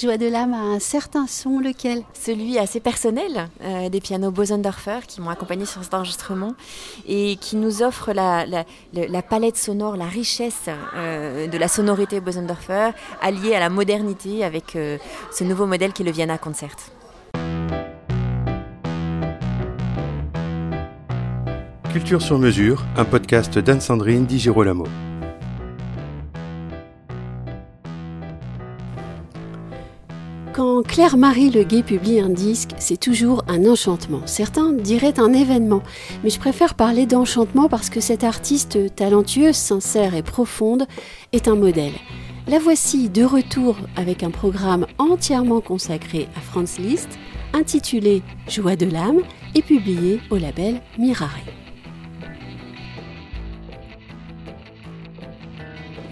Joie de l'âme a un certain son, lequel Celui assez personnel euh, des pianos Bosendorfer qui m'ont accompagné sur cet enregistrement et qui nous offre la, palette sonore, la richesse euh, de la sonorité Bosendorfer alliée à la modernité avec euh, ce nouveau modèle qui est le Vienna Concert. Culture sur mesure, un podcast d'Anne-Sandrine Di Girolamo. Quand Claire-Marie Leguet publie un disque, c'est toujours un enchantement. Certains diraient un événement, mais je préfère parler d'enchantement parce que cette artiste talentueuse, sincère et profonde est un modèle. La voici de retour avec un programme entièrement consacré à Franz Liszt, intitulé Joie de l'âme et publié au label Mirare.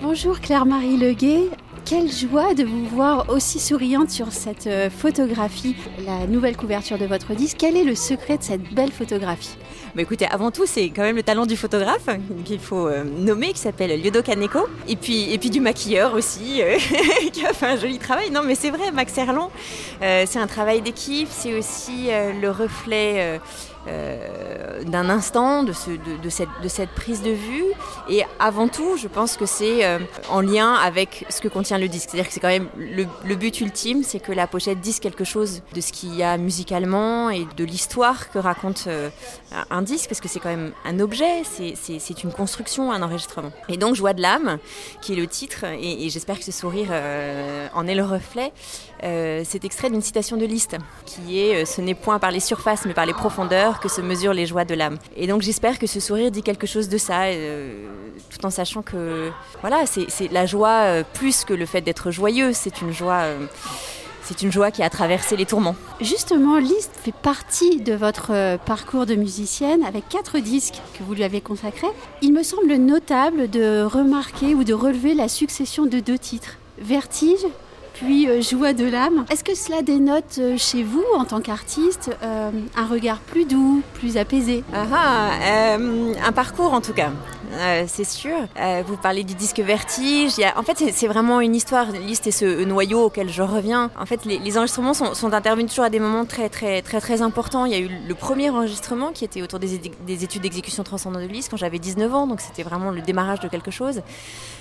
Bonjour Claire-Marie Leguet. Quelle joie de vous voir aussi souriante sur cette euh, photographie, la nouvelle couverture de votre disque. Quel est le secret de cette belle photographie? Bah écoutez, avant tout, c'est quand même le talent du photographe qu'il faut euh, nommer, qui s'appelle Lyodo Kaneko. Et puis, et puis du maquilleur aussi, euh, qui a fait un joli travail. Non, mais c'est vrai, Max Erlon, c'est un travail d'équipe, c'est aussi le reflet euh, d'un instant, de, de, cette, de, cette, prise de vue. Et avant tout, je pense que c'est euh, en lien avec ce que contient le disque. C'est-à-dire que c'est quand même le, but ultime, c'est que la pochette dise quelque chose de ce qu'il y a musicalement et de l'histoire que raconte euh, un disque, parce que c'est quand même un objet, c'est une construction, un enregistrement. Et donc Joie de l'âme, qui est le titre, et, j'espère que ce sourire en est le reflet, c'est extrait d'une citation de Liszt, qui est Ce n'est point par les surfaces, mais par les profondeurs que se mesurent les joies de l'âme. Et donc j'espère que ce sourire dit quelque chose de ça, euh, tout en sachant que voilà, c'est la joie euh, plus que le fait d'être joyeux, c'est une joie. Euh, c'est une joie qui a traversé les tourments. Justement, Liszt fait partie de votre parcours de musicienne avec quatre disques que vous lui avez consacrés. Il me semble notable de remarquer ou de relever la succession de deux titres. Vertige puis euh, Joie de l'âme. Est-ce que cela dénote euh, chez vous, en tant qu'artiste, euh, un regard plus doux, plus apaisé? Ah, ah Un parcours en tout cas. c'est sûr. vous parlez du disque Vertige. en fait, c'est vraiment une histoire. Liste et ce noyau auquel je reviens. En fait, les, enregistrements sont, intervenus toujours à des moments très, très, très, très importants. Il y a eu le premier enregistrement qui était autour des, études d'exécution transcendante de Liszt quand j'avais 19 ans. Donc, c'était vraiment le démarrage de quelque chose.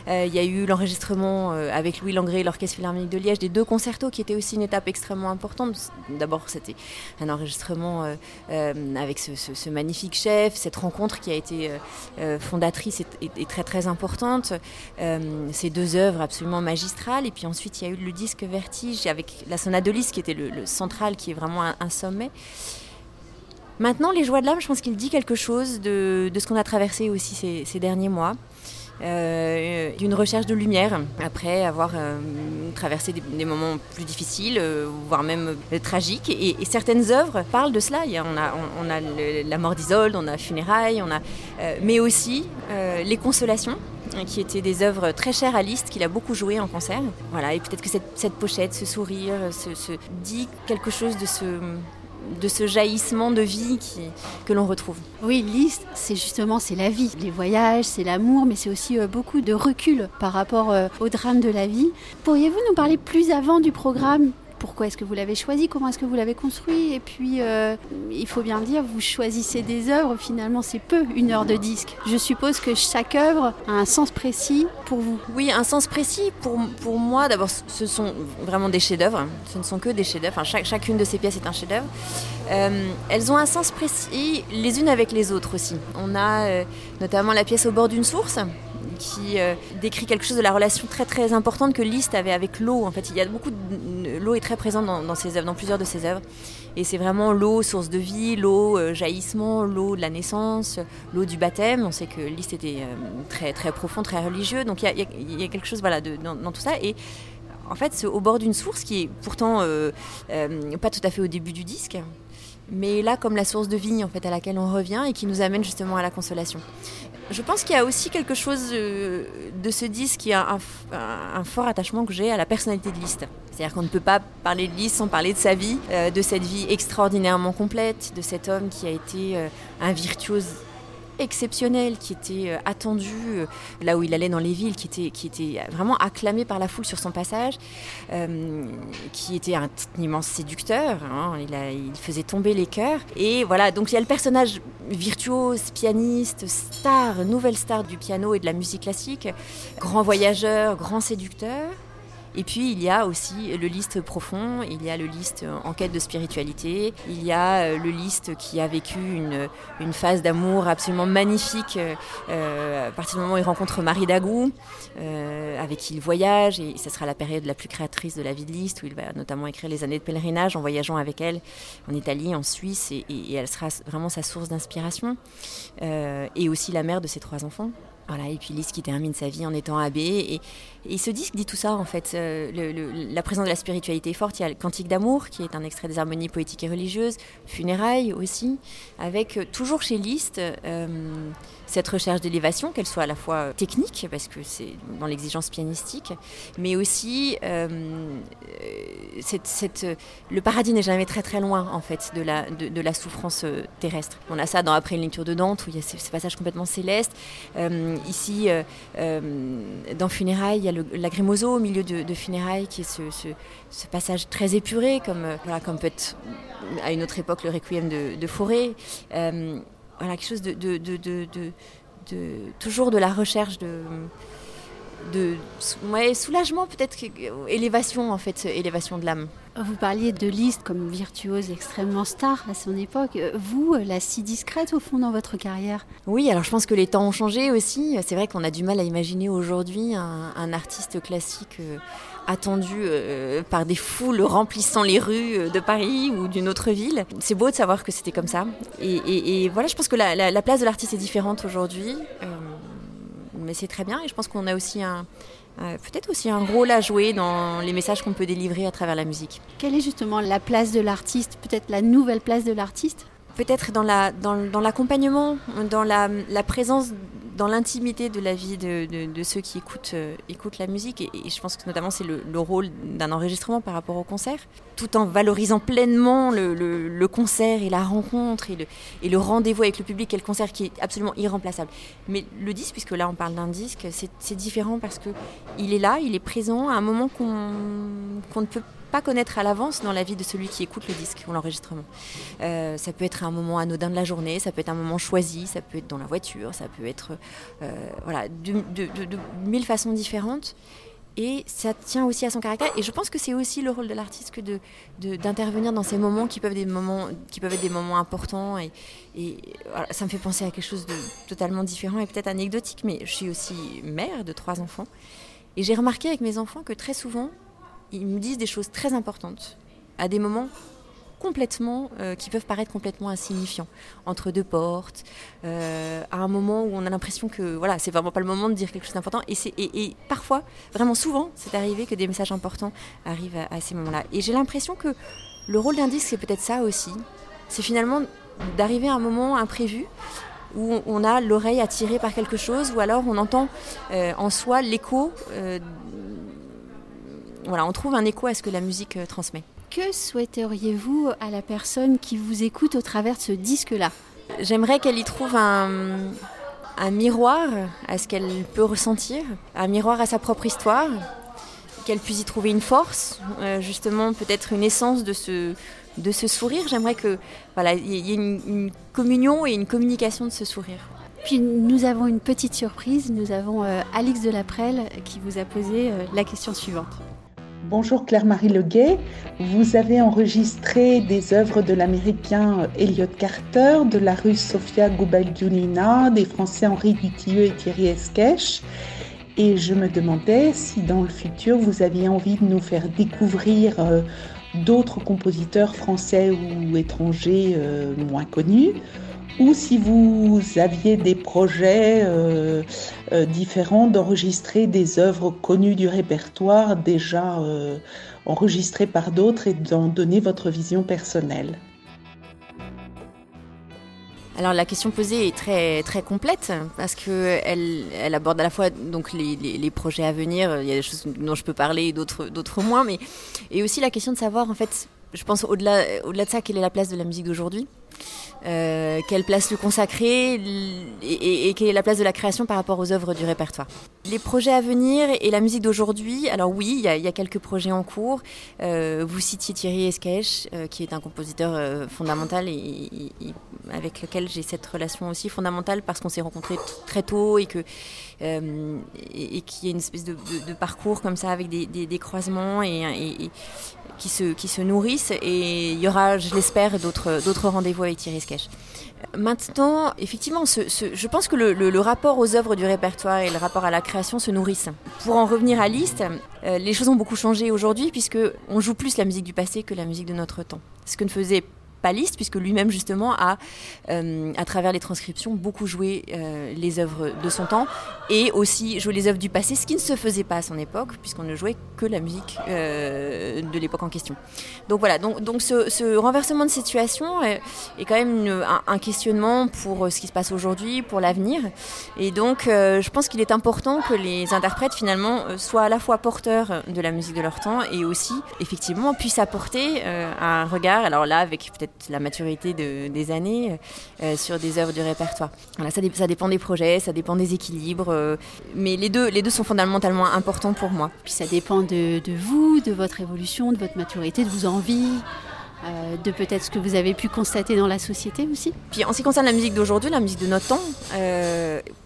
il y a eu l'enregistrement avec Louis Langré et l'Orchestre Philharmonique de des deux concertos qui étaient aussi une étape extrêmement importante. D'abord, c'était un enregistrement euh, euh, avec ce, magnifique chef, cette rencontre qui a été euh, fondatrice et, très très importante. ces deux œuvres absolument magistrales. Et puis ensuite, il y a eu le disque Vertige avec la sonate de Liszt qui était le, central, qui est vraiment un, sommet. Maintenant, les joies de l'âme, je pense qu'il dit quelque chose de, ce qu'on a traversé aussi ces derniers mois. Euh, d'une recherche de lumière après avoir euh, traversé des, moments plus difficiles, euh, voire même tragiques. Et, certaines œuvres parlent de cela. on a, la mort d'Isolde, on a Funérailles, on a, mais aussi les consolations qui étaient des œuvres très chères à Liszt, qu'il a beaucoup joué en concert. Voilà, et peut-être que cette, pochette, ce sourire, ce, dit quelque chose de ce, de ce jaillissement de vie que l'on retrouve. Oui, Liszt, c'est justement c'est la vie, les voyages, c'est l'amour, mais c'est aussi euh, beaucoup de recul par rapport euh, au drame de la vie. Pourriez-vous nous parler plus avant du programme? Pourquoi est-ce que vous l'avez choisi, comment est-ce que vous l'avez construit. Et puis, euh, il faut bien le dire, vous choisissez des œuvres, finalement, c'est peu une heure de disque. Je suppose que chaque œuvre a un sens précis pour vous. Oui, un sens précis pour, pour moi. D'abord, ce sont vraiment des chefs-d'œuvre. Ce ne sont que des chefs-d'œuvre. Enfin, chacune de ces pièces est un chef-d'œuvre. Euh, elles ont un sens précis les unes avec les autres aussi. On a euh, notamment la pièce au bord d'une source qui euh, décrit quelque chose de la relation très très importante que Liszt avait avec l'eau. En fait, il y a beaucoup l'eau est très présente dans, ses œuvres, dans plusieurs de ses œuvres, et c'est vraiment l'eau source de vie, l'eau euh, jaillissement, l'eau de la naissance, l'eau du baptême. On sait que Liszt était euh, très très profond, très religieux, donc il y a, quelque chose voilà dans, tout ça et en fait, c'est au bord d'une source qui est pourtant pas tout à fait au début du disque, mais là comme la source de vie en fait à laquelle on revient et qui nous amène justement à la consolation. Je pense qu'il y a aussi quelque chose euh, de ce disque qui a un, fort attachement que j'ai à la personnalité de Liszt. C'est-à-dire qu'on ne peut pas parler de Liszt sans parler de sa vie, euh, de cette vie extraordinairement complète, de cet homme qui a été euh, un virtuose exceptionnel, qui était euh, attendu euh, là où il allait dans les villes, qui était, qui était vraiment acclamé par la foule sur son passage, euh, qui était un, immense séducteur, hein, il, il, faisait tomber les cœurs. Et voilà, donc il y a le personnage virtuose, pianiste, star, nouvelle star du piano et de la musique classique, grand voyageur, grand séducteur. Et puis il y a aussi le liste profond, il y a le liste en quête de spiritualité, il y a euh, le liste qui a vécu une, une phase d'amour absolument magnifique euh, à partir du moment où il rencontre Marie Dagou, euh, avec qui il voyage, et ce sera la période la plus créatrice de la vie de Liszt, où il va notamment écrire les années de pèlerinage en voyageant avec elle en Italie, en Suisse, et, elle sera vraiment sa source d'inspiration, et aussi la mère de ses trois enfants. Voilà, et puis Lise qui termine sa vie en étant abbé. Et, ce disque dit tout ça, en fait. Euh, la présence de la spiritualité est forte. Il y a le Cantique d'amour, qui est un extrait des harmonies poétiques et religieuses. Funérailles aussi. Avec, euh, toujours chez Liszt, euh, cette recherche d'élévation, qu'elle soit à la fois technique, parce que c'est dans l'exigence pianistique, mais aussi cette, le paradis n'est jamais très très loin en fait de la, de, de, la souffrance terrestre. On a ça dans Après une lecture de Dante où il y a ce, ce passage complètement céleste. Euh, ici, euh, dans Funérailles, il y a le lagrimoso au milieu de, de Funérailles qui est ce, passage très épuré, comme, voilà, comme peut être à une autre époque le requiem de, Forêt voilà, quelque chose de, toujours de la recherche de, de ouais, soulagement, peut-être élévation en fait, élévation de l'âme. Vous parliez de Liszt comme virtuose extrêmement star à son époque. Vous, la si discrète au fond dans votre carrière Oui, alors je pense que les temps ont changé aussi. C'est vrai qu'on a du mal à imaginer aujourd'hui un, artiste classique euh, attendu euh, par des foules remplissant les rues de Paris ou d'une autre ville. C'est beau de savoir que c'était comme ça. Et, voilà, je pense que la, la, la place de l'artiste est différente aujourd'hui. Euh, mais c'est très bien et je pense qu'on a aussi un, euh, peut-être aussi un rôle à jouer dans les messages qu'on peut délivrer à travers la musique. Quelle est justement la place de l'artiste, peut-être la nouvelle place de l'artiste? Peut-être dans l'accompagnement, la, dans, dans, la, la présence dans l'intimité de la vie de, de, ceux qui écoutent, euh, écoutent la musique. Et, je pense que notamment c'est le, le, rôle d'un enregistrement par rapport au concert, tout en valorisant pleinement le, le, concert et la rencontre et le, et rendez-vous avec le public et le concert qui est absolument irremplaçable. Mais le disque, puisque là on parle d'un disque, c'est différent parce que il est là, il est présent à un moment qu'on qu ne peut pas pas connaître à l'avance dans la vie de celui qui écoute le disque ou l'enregistrement. Euh, ça peut être un moment anodin de la journée, ça peut être un moment choisi, ça peut être dans la voiture, ça peut être euh, voilà, de, mille façons différentes. Et ça tient aussi à son caractère. Et je pense que c'est aussi le rôle de l'artiste que d'intervenir dans ces moments qui peuvent, des moments, qui peuvent être des moments importants. Et, ça me fait penser à quelque chose de totalement différent et peut-être anecdotique. Mais je suis aussi mère de trois enfants. Et j'ai remarqué avec mes enfants que très souvent, ils me disent des choses très importantes à des moments complètement euh, qui peuvent paraître complètement insignifiants. Entre deux portes euh, à un moment où on a l'impression que voilà c'est vraiment pas le moment de dire quelque chose d'important. Et, et, et, parfois vraiment souvent c'est arrivé que des messages importants arrivent à, ces moments là et j'ai l'impression que le rôle d'un disque c'est peut-être ça aussi. C'est finalement d'arriver à un moment imprévu où on a l'oreille attirée par quelque chose ou alors on entend euh, en soi l'écho voilà, on trouve un écho à ce que la musique euh, transmet. Que souhaiteriez-vous à la personne qui vous écoute au travers de ce disque-là? J'aimerais qu'elle y trouve un, un, miroir à ce qu'elle peut ressentir, un miroir à sa propre histoire, qu'elle puisse y trouver une force, euh, justement peut-être une essence de ce, de ce sourire. J'aimerais que voilà, il y ait une, une communion et une communication de ce sourire. Puis nous avons une petite surprise, nous avons euh, Alix Delaprelle qui vous a posé euh, la question suivante. Bonjour Claire-Marie Leguet. Vous avez enregistré des œuvres de l'américain Elliot Carter, de la russe Sofia Gubagliunina, des français Henri Dutilleux et Thierry Esquèche. Et je me demandais si dans le futur vous aviez envie de nous faire découvrir euh, d'autres compositeurs français ou étrangers euh, moins connus ou si vous aviez des projets euh, euh, différents d'enregistrer des œuvres connues du répertoire déjà euh, enregistrées par d'autres et d'en donner votre vision personnelle. Alors la question posée est très très complète parce que elle, aborde à la fois donc les, projets à venir, il y a des choses dont je peux parler, d'autres d'autres moins, mais et aussi la question de savoir en fait, je pense au-delà au-delà de ça, quelle est la place de la musique d'aujourd'hui euh, quelle place lui consacrer et, quelle est la place de la création par rapport aux œuvres du répertoire. Les projets à venir et la musique d'aujourd'hui, alors oui, il y, a quelques projets en cours. Euh, vous citiez Thierry Esquèche, euh, qui est un compositeur fondamental et, avec lequel j'ai cette relation aussi fondamentale parce qu'on s'est rencontrés très tôt et que et, qu'il y a une espèce de, parcours comme ça avec des, croisements et, qui se, qui se nourrissent. Et il y aura, je l'espère, d'autres, rendez-vous avec Thierry Sketch. Maintenant, effectivement, je pense que le, le, rapport aux œuvres du répertoire et le rapport à la création se nourrissent. Pour en revenir à Liszt, euh, les choses ont beaucoup changé aujourd'hui puisque on joue plus la musique du passé que la musique de notre temps. Ce que ne faisait puisque lui-même justement a, euh, à travers les transcriptions, beaucoup joué euh, les œuvres de son temps et aussi joué les œuvres du passé, ce qui ne se faisait pas à son époque, puisqu'on ne jouait que la musique euh, de l'époque en question. Donc voilà, donc, donc ce, renversement de situation est, quand même un, questionnement pour ce qui se passe aujourd'hui, pour l'avenir. Et donc je pense qu'il est important que les interprètes finalement soient à la fois porteurs de la musique de leur temps et aussi effectivement puissent apporter un regard, alors là avec peut-être la maturité des années euh, sur des œuvres du répertoire. Voilà, ça, ça, dépend des projets, ça dépend des équilibres, euh, mais les deux, les deux sont fondamentalement importants pour moi. Puis ça dépend de, de vous, de votre évolution, de votre maturité, de vos envies. Euh, de peut-être ce que vous avez pu constater dans la société aussi. Puis en ce qui concerne la musique d'aujourd'hui, la musique de notre temps,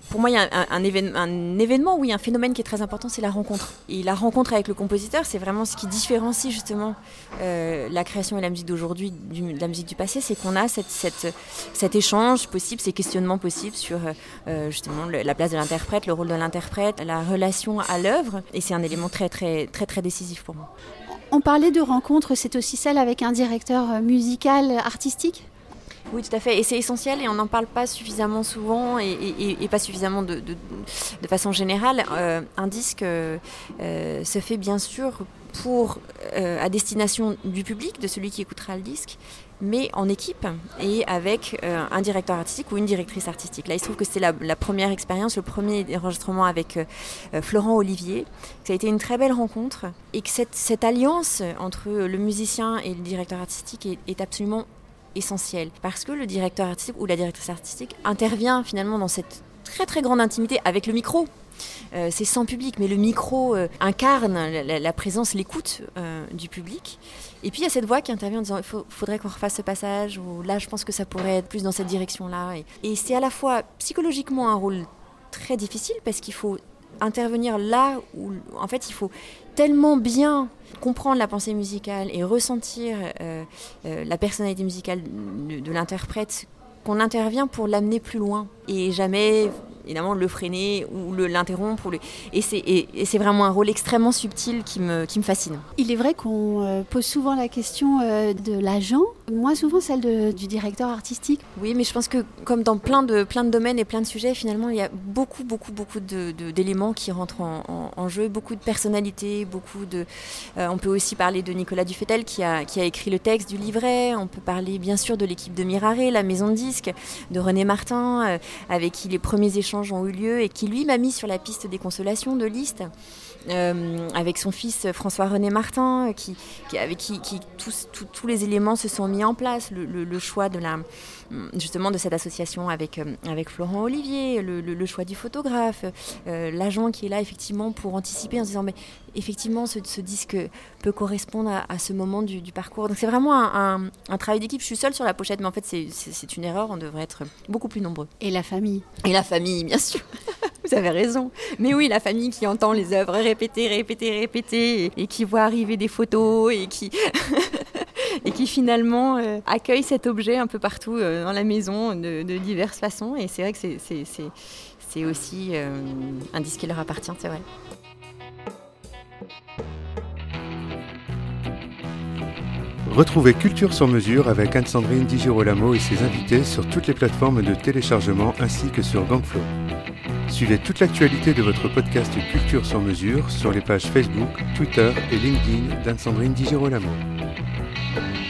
pour moi, il y a un, événement, oui, un phénomène qui est très important, c'est la rencontre. Et la rencontre avec le compositeur, c'est vraiment ce qui différencie justement euh, la création et la musique d'aujourd'hui de la musique du passé, c'est qu'on a cet échange possible, ces questionnements possibles sur euh, justement la place de l'interprète, le rôle de l'interprète, la relation à l'œuvre. Et c'est un élément très, très, très, très décisif pour moi. On parlait de rencontre, c'est aussi celle avec un directeur musical, artistique? Oui, tout à fait. Et c'est essentiel et on n'en parle pas suffisamment souvent et, pas suffisamment de, façon générale. Euh, un disque euh, se fait bien sûr pour, euh, à destination du public, de celui qui écoutera le disque, mais en équipe et avec un directeur artistique ou une directrice artistique. Là, il se trouve que c'était la, première expérience, le premier enregistrement avec Florent Olivier. Ça a été une très belle rencontre et que cette, alliance entre le musicien et le directeur artistique est, est absolument essentiel parce que le directeur artistique ou la directrice artistique intervient finalement dans cette très très grande intimité avec le micro. Euh, c'est sans public, mais le micro euh, incarne la, présence, l'écoute euh, du public. Et puis il y a cette voix qui intervient en disant il faudrait qu'on refasse ce passage, ou là je pense que ça pourrait être plus dans cette direction-là. et c'est à la fois psychologiquement un rôle très difficile parce qu'il faut intervenir là où, en fait, il faut tellement bien comprendre la pensée musicale et ressentir euh, euh, la personnalité musicale de l'interprète qu'on intervient pour l'amener plus loin et jamais évidemment le freiner ou l'interrompre. Le... Et c'est vraiment un rôle extrêmement subtil qui me, qui me fascine. Il est vrai qu'on euh, pose souvent la question de l'agent, moins souvent celle du directeur artistique. Oui, mais je pense que comme dans plein de, plein de domaines et plein de sujets, finalement, il y a beaucoup, beaucoup, beaucoup d'éléments qui rentrent en, jeu, beaucoup de personnalités, beaucoup de... Euh, on peut aussi parler de Nicolas Dufetel qui a, qui a écrit le texte du livret, on peut parler bien sûr de l'équipe de Miraré, la maison de disques, de René Martin, avec qui les premiers échanges ont eu lieu et qui lui m'a mis sur la piste des consolations de Liszt. Euh, avec son fils François-René Martin, qui, avec qui, tous, tous, les éléments se sont mis en place. Le, choix de la, justement de cette association avec, euh, avec Florent Olivier, le, choix du photographe, euh, l'agent qui est là effectivement pour anticiper en se disant mais effectivement ce, disque peut correspondre à, ce moment du, parcours. Donc c'est vraiment un, un travail d'équipe. Je suis seule sur la pochette, mais en fait c'est une erreur. On devrait être beaucoup plus nombreux. Et la famille. Et la famille, bien sûr. Vous avez raison. Mais oui, la famille qui entend les œuvres répétées, répétées, répétées, et, qui voit arriver des photos, et qui, et qui finalement euh, accueille cet objet un peu partout euh, dans la maison de, diverses façons. Et c'est vrai que c'est aussi euh, un disque qui leur appartient, c'est vrai. Retrouvez Culture sur mesure avec Anne-Sandrine Di Girolamo et ses invités sur toutes les plateformes de téléchargement ainsi que sur Gangflow. Suivez toute l'actualité de votre podcast Culture sur mesure sur les pages Facebook, Twitter et LinkedIn d'Anne-Sandrine Di Girolamo. thank you.